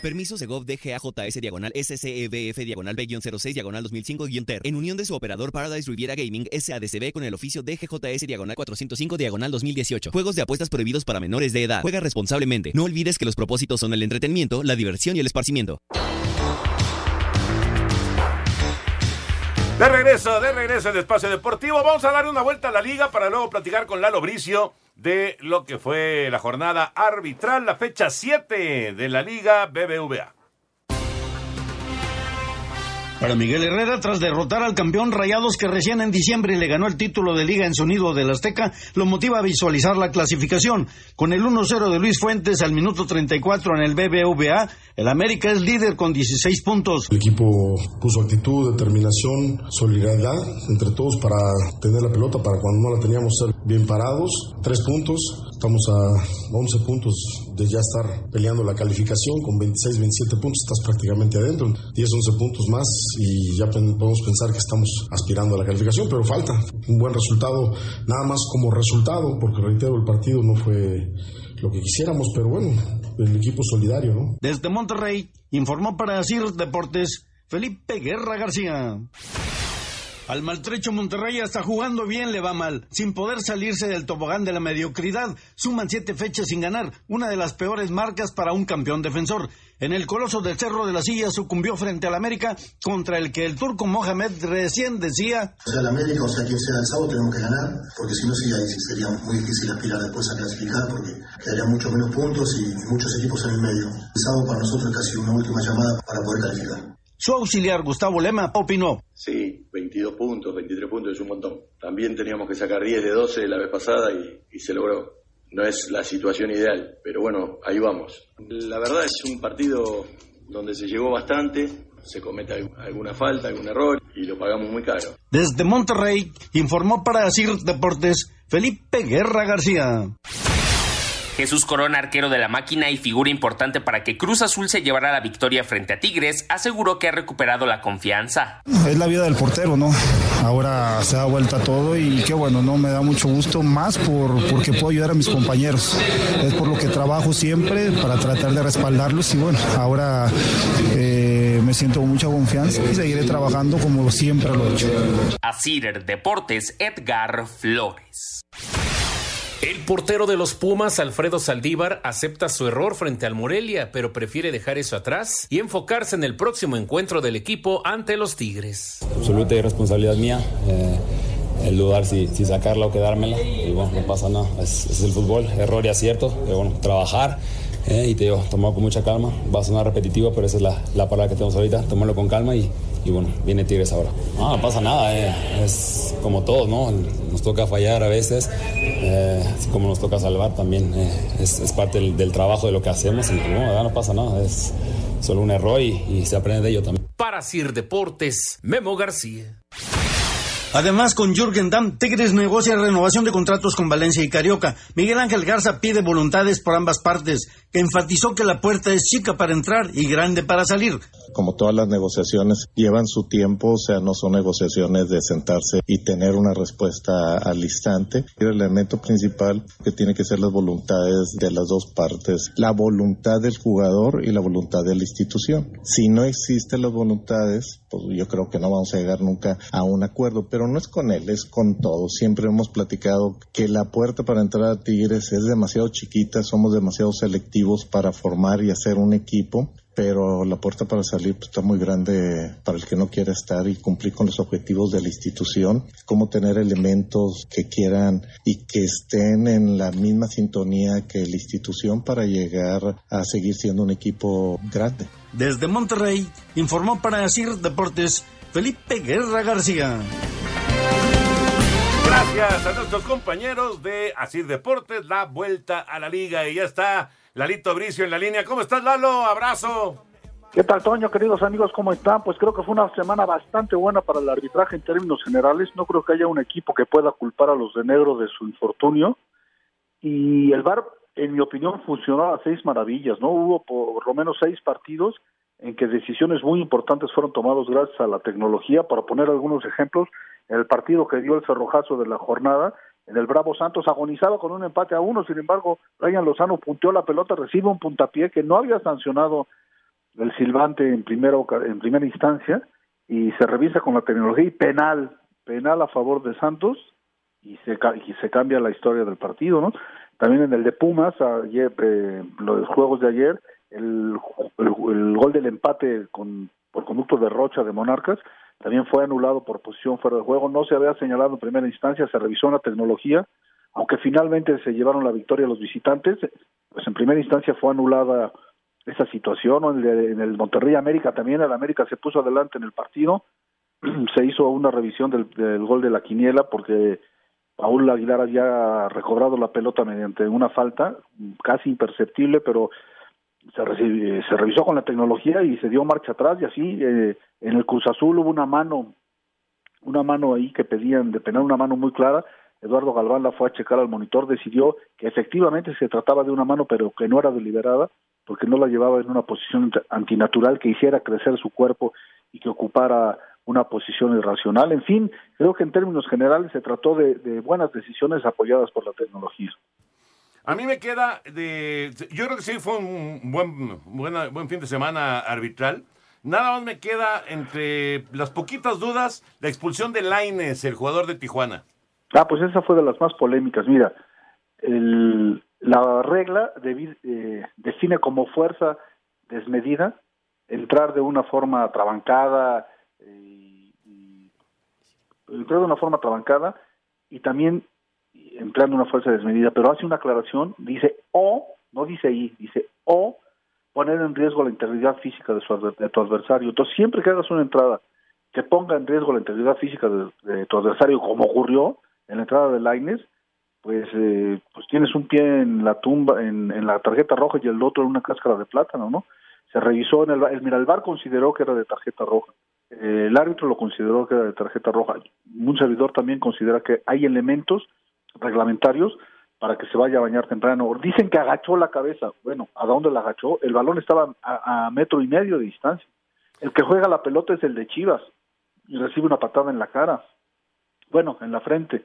Permisos de GOV DGAJS diagonal SCEBF diagonal B-06 diagonal 2005-TER en unión de su operador Paradise Riviera Gaming SADCB con el oficio DGJS diagonal 405 diagonal 2018. Juegos de apuestas prohibidos para menores de edad. Juega responsablemente. No olvides que los propósitos son el entretenimiento, la diversión y el esparcimiento. De regreso, de regreso en Espacio Deportivo. Vamos a dar una vuelta a la liga para luego platicar con Lalo Bricio de lo que fue la jornada arbitral, la fecha 7 de la liga BBVA. Para Miguel Herrera, tras derrotar al campeón Rayados que recién en diciembre le ganó el título de liga en su nido del Azteca, lo motiva a visualizar la clasificación. Con el 1-0 de Luis Fuentes al minuto 34 en el BBVA, el América es líder con 16 puntos. El equipo puso actitud, determinación, solidaridad entre todos para tener la pelota, para cuando no la teníamos bien parados. Tres puntos, estamos a 11 puntos de ya estar peleando la calificación con 26, 27 puntos, estás prácticamente adentro. 10, 11 puntos más y ya podemos pensar que estamos aspirando a la calificación, pero falta un buen resultado, nada más como resultado, porque reitero, el partido no fue lo que quisiéramos, pero bueno, el equipo solidario, ¿no? Desde Monterrey, informó para CIR Deportes Felipe Guerra García. Al maltrecho Monterrey hasta jugando bien le va mal, sin poder salirse del tobogán de la mediocridad. Suman siete fechas sin ganar, una de las peores marcas para un campeón defensor. En el coloso del Cerro de la Silla sucumbió frente al América, contra el que el turco Mohamed recién decía... O sea, la América, o sea, quien sea el sábado, tenemos que ganar, porque si no, sería muy difícil aspirar después a clasificar, porque quedarían muchos menos puntos y muchos equipos en el medio. El sábado para nosotros es casi una última llamada para poder calificar. Su auxiliar Gustavo Lema opinó. Sí, 22 puntos, 23 puntos es un montón. También teníamos que sacar 10 de 12 la vez pasada y, y se logró. No es la situación ideal, pero bueno, ahí vamos. La verdad es un partido donde se llegó bastante, se comete alg- alguna falta, algún error y lo pagamos muy caro. Desde Monterrey, informó para CIR Deportes Felipe Guerra García. Jesús Corona, arquero de la máquina y figura importante para que Cruz Azul se llevara la victoria frente a Tigres, aseguró que ha recuperado la confianza. Es la vida del portero, ¿no? Ahora se da vuelta todo y qué bueno, ¿no? Me da mucho gusto, más por, porque puedo ayudar a mis compañeros. Es por lo que trabajo siempre para tratar de respaldarlos y bueno, ahora eh, me siento con mucha confianza y seguiré trabajando como siempre lo he hecho. A Cider Deportes, Edgar Flores. El portero de los Pumas, Alfredo Saldívar, acepta su error frente al Morelia, pero prefiere dejar eso atrás y enfocarse en el próximo encuentro del equipo ante los Tigres. absoluta irresponsabilidad mía. eh, el dudar si, si sacarla o quedármela. Y bueno, no pasa nada. Es, es el fútbol, error y acierto. Pero bueno, trabajar eh, y te digo, tomarlo con mucha calma. Va a sonar repetitivo, pero esa es la, la palabra que tenemos ahorita. Tomarlo con calma y, y bueno, viene Tigres ahora. No, no pasa nada. eh, Es como todos, ¿no? Nos toca fallar a veces, eh, así como nos toca salvar también. eh, es, es parte del, del trabajo de lo que hacemos y no, no pasa nada. Es solo un error y, y se aprende de ello también. Para CIR Deportes, Memo García. Además, con Jürgen Damm, Tigres negocia renovación de contratos con Valencia y Carioca. Miguel Ángel Garza pide voluntades por ambas partes, que enfatizó que la puerta es chica para entrar y grande para salir. como todas las negociaciones, llevan su tiempo, o sea, no son negociaciones de sentarse y tener una respuesta al instante. El elemento principal que tiene que ser las voluntades de las dos partes, la voluntad del jugador y la voluntad de la institución. Si no existen las voluntades, pues yo creo que no vamos a llegar nunca a un acuerdo, pero no es con él, es con todos. Siempre hemos platicado que la puerta para entrar a Tigres es demasiado chiquita, somos demasiado selectivos para formar y hacer un equipo pero la puerta para salir pues, está muy grande para el que no quiera estar y cumplir con los objetivos de la institución, cómo tener elementos que quieran y que estén en la misma sintonía que la institución para llegar a seguir siendo un equipo grande. Desde Monterrey, informó para CIR Deportes Felipe Guerra García. Gracias a nuestros compañeros de Asir Deportes, la vuelta a la liga. Y ya está Lalito Bricio en la línea. ¿Cómo estás, Lalo? Abrazo. ¿Qué tal, Toño, queridos amigos? ¿Cómo están? Pues creo que fue una semana bastante buena para el arbitraje en términos generales. No creo que haya un equipo que pueda culpar a los de negro de su infortunio. Y el VAR en mi opinión, funcionó a seis maravillas, ¿no? Hubo por lo menos seis partidos en que decisiones muy importantes fueron tomadas gracias a la tecnología. Para poner algunos ejemplos, el partido que dio el cerrojazo de la jornada, en el Bravo Santos agonizaba con un empate a uno, sin embargo, Ryan Lozano punteó la pelota, recibe un puntapié que no había sancionado el silbante en, primero, en primera instancia y se revisa con la tecnología y penal, penal a favor de Santos y se, y se cambia la historia del partido, ¿no? También en el de Pumas, ayer, eh, los juegos de ayer, el, el, gol del empate con, por conducto de Rocha de Monarcas también fue anulado por posición fuera de juego. No se había señalado en primera instancia, se revisó en la tecnología, aunque finalmente se llevaron la victoria los visitantes, pues en primera instancia fue anulada esa situación. En el, en el Monterrey América también, el América se puso adelante en el partido, se hizo una revisión del, del gol de la quiniela porque Paul Aguilar había recobrado la pelota mediante una falta casi imperceptible, pero se, se revisó con la tecnología y se dio marcha atrás y así eh, en el Cruz Azul hubo una mano, una mano ahí que pedían de penar una mano muy clara. Eduardo Galván la fue a checar al monitor, decidió que efectivamente se trataba de una mano, pero que no era deliberada, porque no la llevaba en una posición antinatural que hiciera crecer su cuerpo y que ocupara una posición irracional. En fin, creo que en términos generales se trató de buenas decisiones apoyadas por la tecnología. A mí me queda de... Yo creo que sí fue un buen, buena, buen fin de semana arbitral. Nada más me queda entre las poquitas dudas la expulsión de Laines, el jugador de Tijuana. Ah, pues esa fue de las más polémicas. Mira, el, la regla eh, define como fuerza desmedida entrar de una forma trabancada, eh, entrar de una forma trabancada y también empleando una fuerza desmedida, pero hace una aclaración, dice o, no dice y, dice o poner en riesgo la integridad física de, su, de tu adversario. Entonces, siempre que hagas una entrada que ponga en riesgo la integridad física de, tu adversario, como ocurrió en la entrada de Laines, pues, eh, pues tienes un pie en la tumba, en, la tarjeta roja y el otro en una cáscara de plátano, ¿no? Se revisó en el, el el consideró que era de tarjeta roja, eh, el árbitro lo consideró que era de tarjeta roja, un servidor también considera que hay elementos reglamentarios para que se vaya a bañar temprano. Dicen que agachó la cabeza. Bueno, ¿a dónde la agachó? El balón estaba a, metro y medio de distancia. El que juega la pelota es el de Chivas y recibe una patada en la cara. Bueno, en la frente.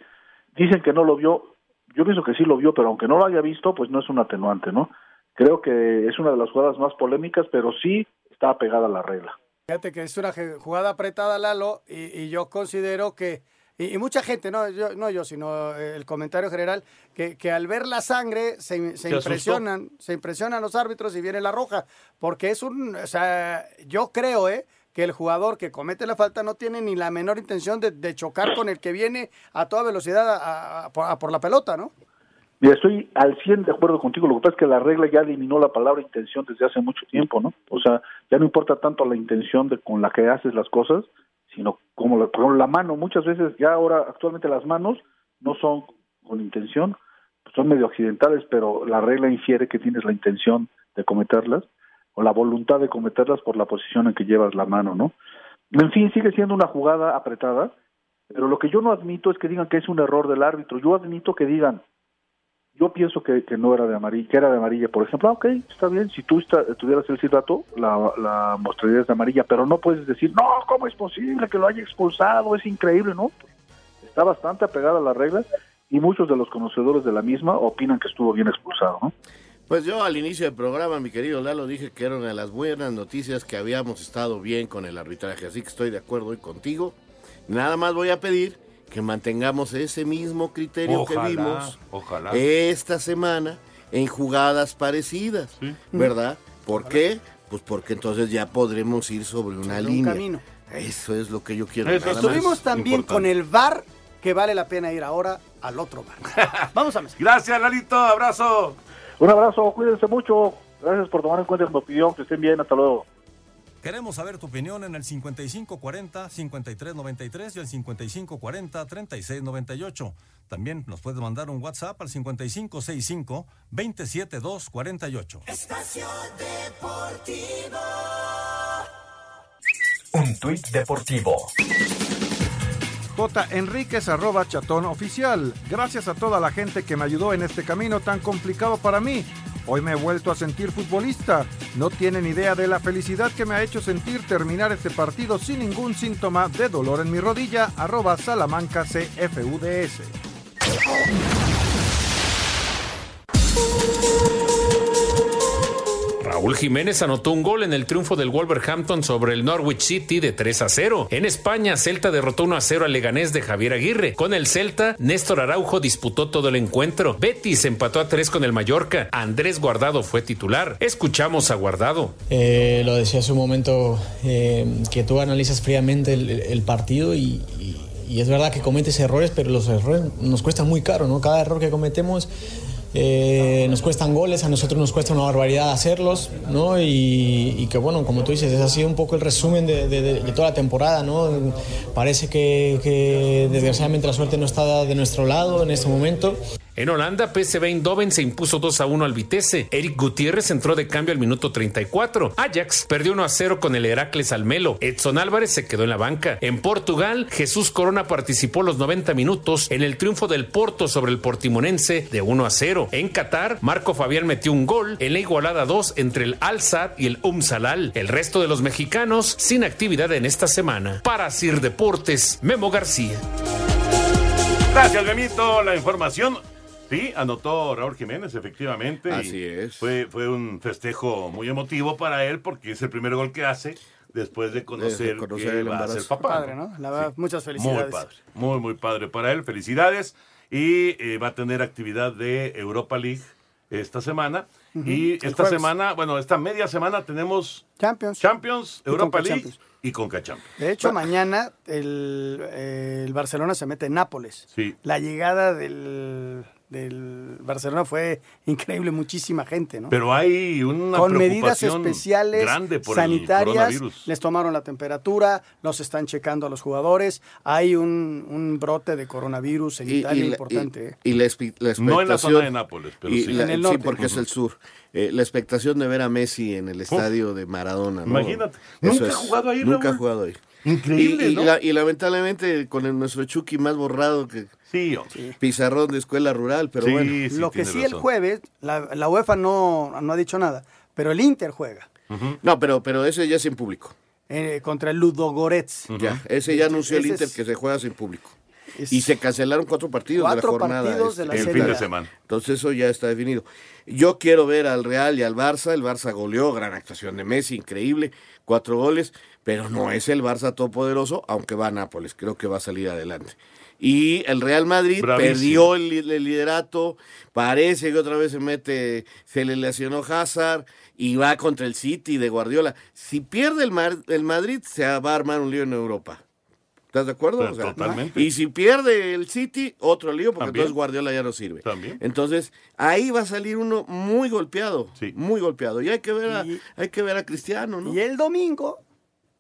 Dicen que no lo vio. Yo pienso que sí lo vio, pero aunque no lo haya visto, pues no es un atenuante, ¿no? Creo que es una de las jugadas más polémicas, pero sí está pegada a la regla. Fíjate que es una jugada apretada, Lalo, y yo considero que y, y, mucha gente, no yo, no yo, sino el comentario general, que, que al ver la sangre se, se impresionan, se impresionan los árbitros y viene la roja, porque es un, o sea, yo creo, ¿eh? que el jugador que comete la falta no tiene ni la menor intención de, de chocar con el que viene a toda velocidad a, a, a, a por la pelota, ¿no? Mira, estoy al 100 de acuerdo contigo. Lo que pasa es que la regla ya eliminó la palabra intención desde hace mucho tiempo, ¿no? O sea, ya no importa tanto la intención de con la que haces las cosas, sino como la, por la mano. Muchas veces ya ahora, actualmente las manos no son con intención, son medio accidentales, pero la regla infiere que tienes la intención de cometerlas o la voluntad de cometerlas por la posición en que llevas la mano, ¿no? En fin, sigue siendo una jugada apretada, pero lo que yo no admito es que digan que es un error del árbitro. Yo admito que digan, yo pienso que, que no era de amarilla, que era de amarilla, por ejemplo, ah, ok, está bien, si tú está, tuvieras el silbato, la, la mostrarías de amarilla, pero no puedes decir, no, ¿cómo es posible que lo haya expulsado? Es increíble, ¿no? Está bastante apegada a las reglas y muchos de los conocedores de la misma opinan que estuvo bien expulsado, ¿no? Pues yo al inicio del programa, mi querido Lalo, dije que era una de las buenas noticias que habíamos estado bien con el arbitraje, así que estoy de acuerdo hoy contigo. Nada más voy a pedir que mantengamos ese mismo criterio ojalá, que vimos ojalá. esta semana en jugadas parecidas, ¿Sí? ¿verdad? ¿Por qué? Pues porque entonces ya podremos ir sobre una sobre línea. Un camino. Eso es lo que yo quiero. Eso Estuvimos también importante. con el VAR que vale la pena ir ahora al otro bar. Vamos a mezclar. Gracias, Lalito. Abrazo. Un abrazo, cuídense mucho. Gracias por tomar en cuenta mi opinión. Que estén bien. Hasta luego. Queremos saber tu opinión en el 5540-5393 y el 5540-3698. También nos puedes mandar un WhatsApp al 5565-27248. Espacio Deportivo. Un tuit deportivo. J. Enríquez arroba chatón oficial. Gracias a toda la gente que me ayudó en este camino tan complicado para mí. Hoy me he vuelto a sentir futbolista. No tienen idea de la felicidad que me ha hecho sentir terminar este partido sin ningún síntoma de dolor en mi rodilla. Arroba Salamanca CFUDS. Raúl Jiménez anotó un gol en el triunfo del Wolverhampton sobre el Norwich City de 3 a 0. En España, Celta derrotó 1 a 0 al Leganés de Javier Aguirre. Con el Celta, Néstor Araujo disputó todo el encuentro. Betis empató a 3 con el Mallorca. Andrés Guardado fue titular. Escuchamos a Guardado. Eh, lo decía hace un momento eh, que tú analizas fríamente el, partido y, es verdad que cometes errores, pero los errores nos cuestan muy caro, ¿no? Cada error que cometemos eh, nos cuestan goles, a nosotros nos cuesta una barbaridad hacerlos, ¿no? Y, y que bueno, como tú dices, ese ha un poco el resumen de, de, de toda la temporada, ¿no? Parece que, que, desgraciadamente la suerte no está de nuestro lado en este momento. En Holanda, PSV Eindhoven se impuso 2 a 1 al Vitesse. Eric Gutiérrez entró de cambio al minuto 34. Ajax perdió 1 a 0 con el Heracles Almelo. Edson Álvarez se quedó en la banca. En Portugal, Jesús Corona participó los 90 minutos en el triunfo del Porto sobre el Portimonense de 1 a 0. En Qatar, Marco Fabián metió un gol en la igualada 2 entre el Al Sadd y el Um Salal. El resto de los mexicanos sin actividad en esta semana. Para Sir Deportes, Memo García. Gracias, Memito. La información Sí, anotó Raúl Jiménez, efectivamente. Así es. Fue, fue un festejo muy emotivo para él porque es el primer gol que hace después de conocer, De conocer que el va a ser papá. Padre, ¿no? La verdad, muchas felicidades. Muy padre, muy, muy padre para él. Felicidades. Y eh, va a tener actividad de Europa League esta semana. Y esta jueves. semana, bueno, esta media semana tenemos Champions. Champions, Europa League Champions. y Conca Champions. De hecho, mañana el, el Barcelona se mete en Nápoles. Sí. La llegada del, del Barcelona fue increíble, muchísima gente, ¿no? Pero hay una Con medidas especiales grande por el sanitarias, les tomaron la temperatura, los están checando a los jugadores, hay un, un brote de coronavirus en Y- y Italia la- importante. ¿eh? Y, y la, No en la zona de Nápoles, pero y sí. la- En el sí, norte. porque es el sur. Eh, la expectación de ver a Messi en el estadio de Maradona. ¿no? Imagínate. Eso Nunca ha jugado ahí, Nunca ha jugado ahí. Increíble, y, y ¿no? la- y lamentablemente con el, nuestro Chucky más borrado que Sí, hombre. pizarrón de escuela rural, pero Sí, bueno. sí, Lo que sí el jueves, la, la UEFA no, no ha dicho nada, pero el Inter juega No, pero, pero ese ya es sin público. eh, contra el Ludogorets. Ya, ese ya anunció el Inter es- que se juega sin público. es- Y se cancelaron cuatro partidos de la jornada. partidos de la El Serie fin de semana. Entonces eso ya está definido. Yo quiero ver al Real y al Barça. El Barça goleó, gran actuación de Messi, increíble, cuatro goles, pero no es el Barça todopoderoso, aunque va a Nápoles, creo que va a salir adelante. Y el Real Madrid Bravísimo. perdió el, li- el liderato, parece que otra vez se mete, se le lesionó Hazard y va contra el City de Guardiola. Si pierde el, Mar- el Madrid, se va a armar un lío en Europa. ¿Estás de acuerdo? Pero O sea, totalmente. Y si pierde el City, otro lío, porque También. entonces Guardiola ya no sirve. También. Entonces, ahí va a salir uno muy golpeado. Sí. Muy golpeado. Y hay que ver a, Y- hay que ver a Cristiano, ¿no? Y el domingo,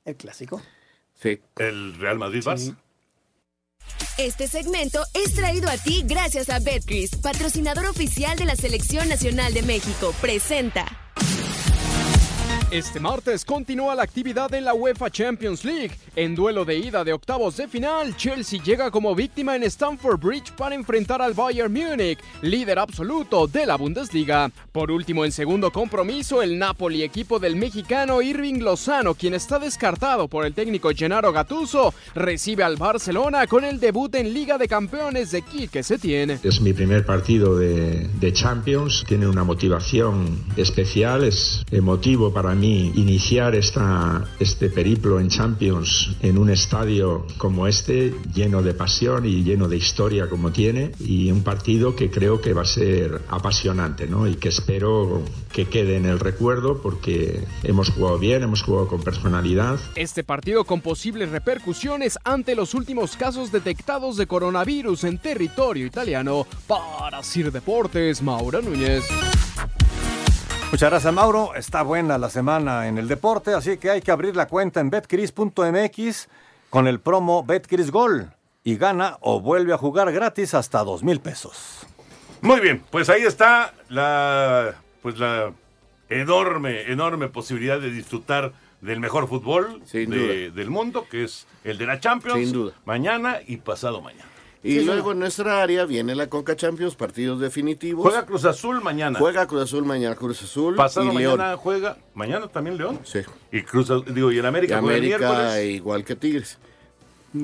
el clásico. Sí. El Real Madrid Barça. Este segmento es traído a ti gracias a Betcris, patrocinador oficial de la Selección Nacional de México. Presenta. Este martes continúa la actividad en la UEFA Champions League. En duelo de ida de octavos de final, Chelsea llega como víctima en Stamford Bridge para enfrentar al Bayern Múnich, líder absoluto de la Bundesliga. Por último, en segundo compromiso, el Napoli, equipo del mexicano Irving Lozano, quien está descartado por el técnico Gennaro Gattuso, recibe al Barcelona con el debut en Liga de Campeones de Quique Setién. Es mi primer partido de, de Champions, tiene una motivación especial, es emotivo para mí iniciar esta, este periplo en Champions en un estadio como este, lleno de pasión y lleno de historia como tiene, y un partido que creo que va a ser apasionante, ¿no? Y que espero que quede en el recuerdo porque hemos jugado bien, hemos jugado con personalidad, Este partido con posibles repercusiones ante los últimos casos detectados de coronavirus en territorio italiano. Para Sir Deportes, Maura Núñez. Muchas gracias, Mauro. Está buena la semana en el deporte, así que hay que abrir la cuenta en betcris.mx con el promo Betcris Gol y gana o vuelve a jugar gratis hasta dos mil pesos. Muy bien, pues ahí está la, pues la enorme, enorme posibilidad de disfrutar del mejor fútbol de- del mundo, que es el de la Champions. Sin duda. Mañana y pasado mañana. Y luego en nuestra área viene la Conca Champions, partidos definitivos. Juega Cruz Azul mañana. Juega Cruz Azul mañana, Cruz Azul Pasado y León. mañana juega. ¿Mañana también León? Sí. Y Cruz Azul- digo, y el Y América, juega el América miércoles. igual que Tigres.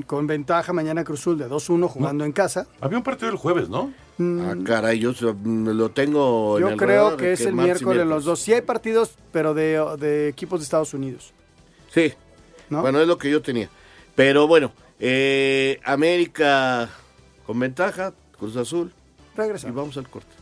Con ventaja mañana Cruzul de 2-1 jugando en casa. Había un partido el jueves, ¿no? Ah, caray, yo so- lo tengo en Yo el creo radar, que es el martes y miércoles los dos. Sí hay partidos, pero de, de equipos de Estados Unidos. Sí. ¿No? Bueno, es lo que yo tenía. Pero bueno, eh, América con ventaja, Cruz Azul. Regresa. Y vamos al corte.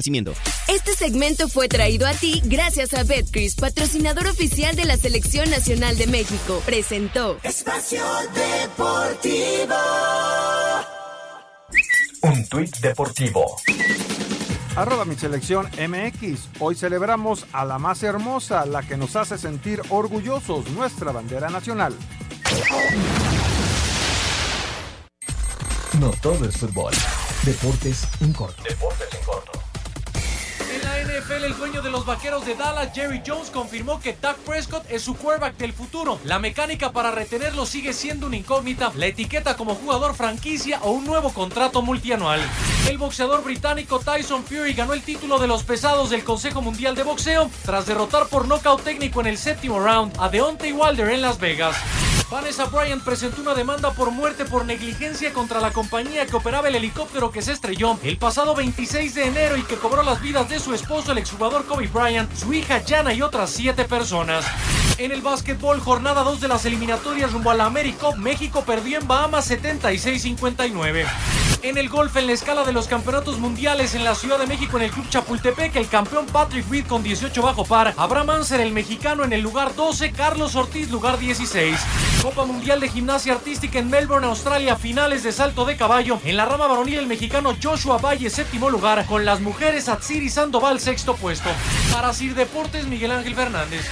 Este segmento fue traído a ti gracias a Betcris, patrocinador oficial de la Selección Nacional de México. Presentó Espacio Deportivo. Un tuit deportivo. Arroba mi selección MX. Hoy celebramos a la más hermosa, la que nos hace sentir orgullosos, nuestra bandera nacional. No todo es fútbol. Deportes en corto. Deportes en corto. El dueño de los vaqueros de Dallas, Jerry Jones, confirmó que Dak Prescott es su quarterback del futuro. La mecánica para retenerlo sigue siendo una incógnita, la etiqueta como jugador franquicia o un nuevo contrato multianual. El boxeador británico Tyson Fury ganó el título de los pesados del Consejo Mundial de Boxeo tras derrotar por nocaut técnico en el séptimo round a Deontay Wilder en Las Vegas. Vanessa Bryant presentó una demanda por muerte por negligencia contra la compañía que operaba el helicóptero que se estrelló el pasado 26 de enero y que cobró las vidas de su esposo, el exjugador Kobe Bryant, su hija Jana y otras siete personas. En el básquetbol, jornada 2 de las eliminatorias rumbo a la AmeriCup, México perdió en Bahamas 76-59. En el golf, en la escala de los campeonatos mundiales en la Ciudad de México, en el Club Chapultepec, el campeón Patrick Reed con 18 bajo par, Abraham Anser, el mexicano, en el lugar 12, Carlos Ortiz, lugar 16. Copa Mundial de Gimnasia Artística en Melbourne, Australia, finales de salto de caballo. En la rama varonil, el mexicano Joshua Valle, séptimo lugar, con las mujeres Atsiri Sandoval, sexto puesto. Para Sir Deportes, Miguel Ángel Fernández.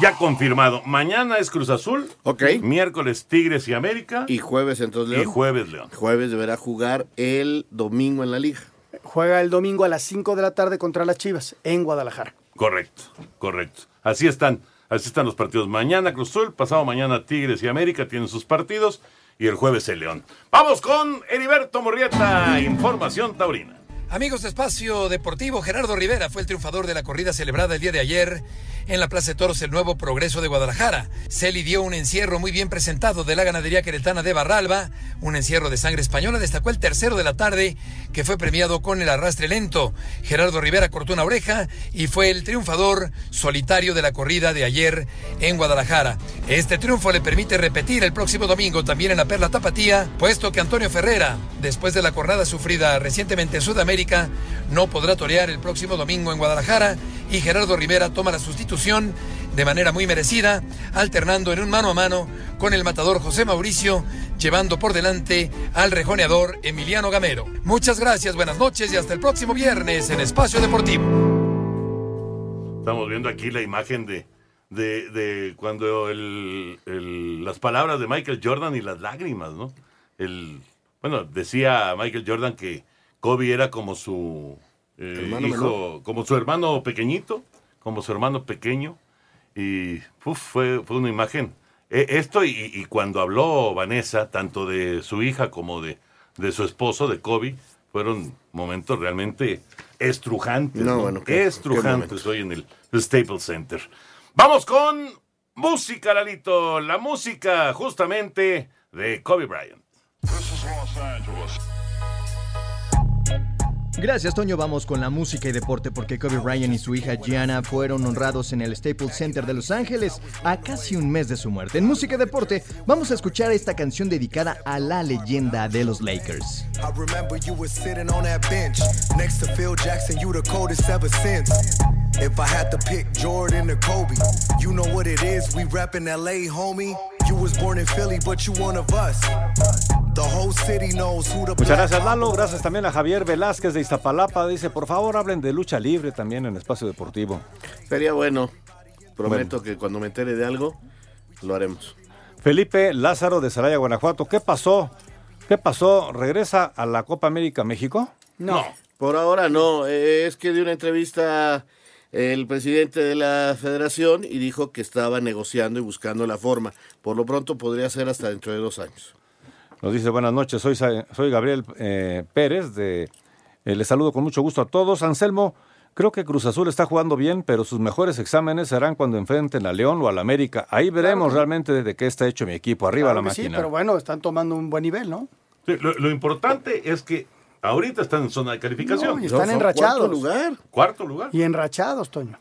Ya confirmado. Mañana es Cruz Azul. Ok. Miércoles Tigres y América. Y jueves entonces Y León. jueves León. Jueves deberá jugar el domingo en la liga. Juega el domingo a las 5 de la tarde contra las Chivas en Guadalajara. Correcto, correcto. Así están, así están los partidos. Mañana Cruz Azul, pasado mañana Tigres y América tienen sus partidos y el jueves el León. Vamos con Heriberto Morrieta, información taurina. Amigos de Espacio Deportivo, Gerardo Rivera fue el triunfador de la corrida celebrada el día de ayer en la Plaza de Toros El Nuevo Progreso de Guadalajara. Se lidió un encierro muy bien presentado de la ganadería queretana de Barralba, un encierro de sangre española. Destacó el tercero de la tarde, que fue premiado con el arrastre lento. Gerardo Rivera cortó una oreja y fue el triunfador solitario de la corrida de ayer en Guadalajara. Este triunfo le permite repetir el próximo domingo también en la Perla Tapatía, puesto que Antonio Ferrera, después de la jornada sufrida recientemente en Sudamérica, no podrá torear el próximo domingo en Guadalajara y Gerardo Rivera toma la sustitución de manera muy merecida, alternando en un mano a mano con el matador José Mauricio, llevando por delante al rejoneador Emiliano Gamero. Muchas gracias, buenas noches y hasta el próximo viernes en Espacio Deportivo. Estamos viendo aquí la imagen de, de, cuando las palabras de Michael Jordan y las lágrimas, ¿no? El, bueno, decía Michael Jordan que Kobe era como su eh, Hermano hijo, menor. como su hermano pequeñito, como su hermano pequeño. Y uf, fue, fue una imagen. Eh, esto y, y cuando habló Vanessa, tanto de su hija como de, de su esposo, de Kobe, fueron momentos realmente estrujantes. No, ¿no? bueno, qué- qué estrujantes hoy en el Staples Center. Vamos con música, Lalito. La música justamente de Kobe Bryant. Gracias, Toño. Vamos con la música y deporte porque Kobe Bryant y su hija Gianna fueron honrados en el Staples Center de Los Ángeles a casi un mes de su muerte. En música y deporte, vamos a escuchar esta canción dedicada a la leyenda de los Lakers. If I had to pick Jordan or Kobe, you know what it is. We LA, homie. You was born in Philly, but you one of us. The whole city knows who the Muchas gracias, Lalo. Gracias también a Javier Velázquez de Iztapalapa. Dice, por favor, hablen de lucha libre también en Espacio Deportivo. Sería bueno. Prometo que cuando me entere de algo, lo haremos. Felipe Lázaro de Saraya, Guanajuato. ¿Qué pasó? ¿Qué pasó? ¿Regresa a la Copa América México? No. Por ahora no. Eh, Es que dio una entrevista el presidente de la federación y dijo que estaba negociando y buscando la forma. Por lo pronto podría ser hasta dentro de dos años. Nos dice buenas noches, soy, soy Gabriel eh, Pérez, de, eh, les saludo con mucho gusto a todos. Anselmo, creo que Cruz Azul está jugando bien, pero sus mejores exámenes serán cuando enfrenten a León o al América. Ahí veremos realmente de qué está hecho mi equipo. Arriba Claro la que sí, máquina. pero bueno, están tomando un buen nivel, ¿no? Sí, lo, lo importante es que ahorita están en zona de calificación. No, y están enrachados. Cuarto lugar. Cuarto lugar. Y enrachados, Toño.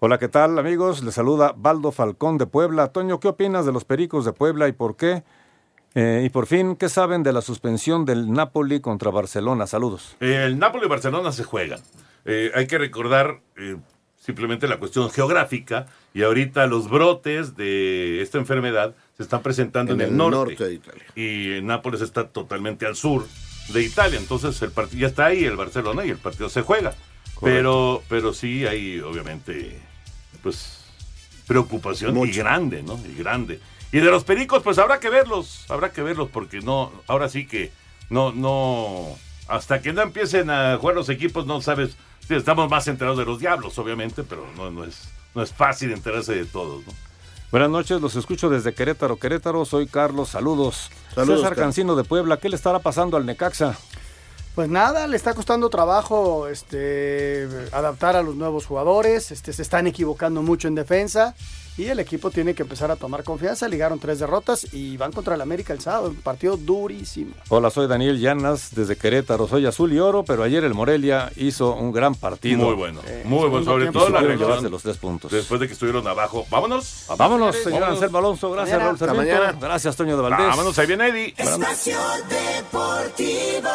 Hola, ¿qué tal amigos? Les saluda Baldo Falcón de Puebla. Toño, ¿qué opinas de los Pericos de Puebla y por qué? Eh, y por fin, ¿qué saben de la suspensión del Napoli contra Barcelona? Saludos. El Napoli y Barcelona se juegan. Eh, hay que recordar eh, simplemente la cuestión geográfica y ahorita los brotes de esta enfermedad se están presentando en, En el, el norte. norte de Italia. Y Nápoles está totalmente al sur de Italia. Entonces el partido ya está ahí el Barcelona y el partido se juega. Pero, pero sí hay obviamente pues preocupación y grande, ¿no? Y grande. Y de los pericos, pues habrá que verlos, habrá que verlos, porque no, ahora sí que no, no, hasta que no empiecen a jugar los equipos, no sabes, estamos más enterados de los diablos, obviamente, pero no, no es, no es fácil enterarse de todos, ¿no? Buenas noches, los escucho desde Querétaro, Querétaro. Soy Carlos, saludos. Saludos, César Carlos. Cancino de Puebla, ¿qué le estará pasando al Necaxa? Pues nada, le está costando trabajo este, adaptar a los nuevos jugadores, este, se están equivocando mucho en defensa y el equipo tiene que empezar a tomar confianza. Ligaron tres derrotas y van contra el América el sábado, un partido durísimo. Hola, soy Daniel Llanas desde Querétaro. Soy azul y oro, pero ayer el Morelia hizo un gran partido. Muy bueno, muy bueno, sobre todo la llevarse los tres puntos. Después de que estuvieron abajo. Vámonos. Vámonos, señor Vámonos. Anselmo Alonso. Gracias, Mañana. Raúl Sarmiento. Hasta mañana. Gracias, Toño de Valdés. Vámonos, ahí viene Eddie. Espacio Deportivo.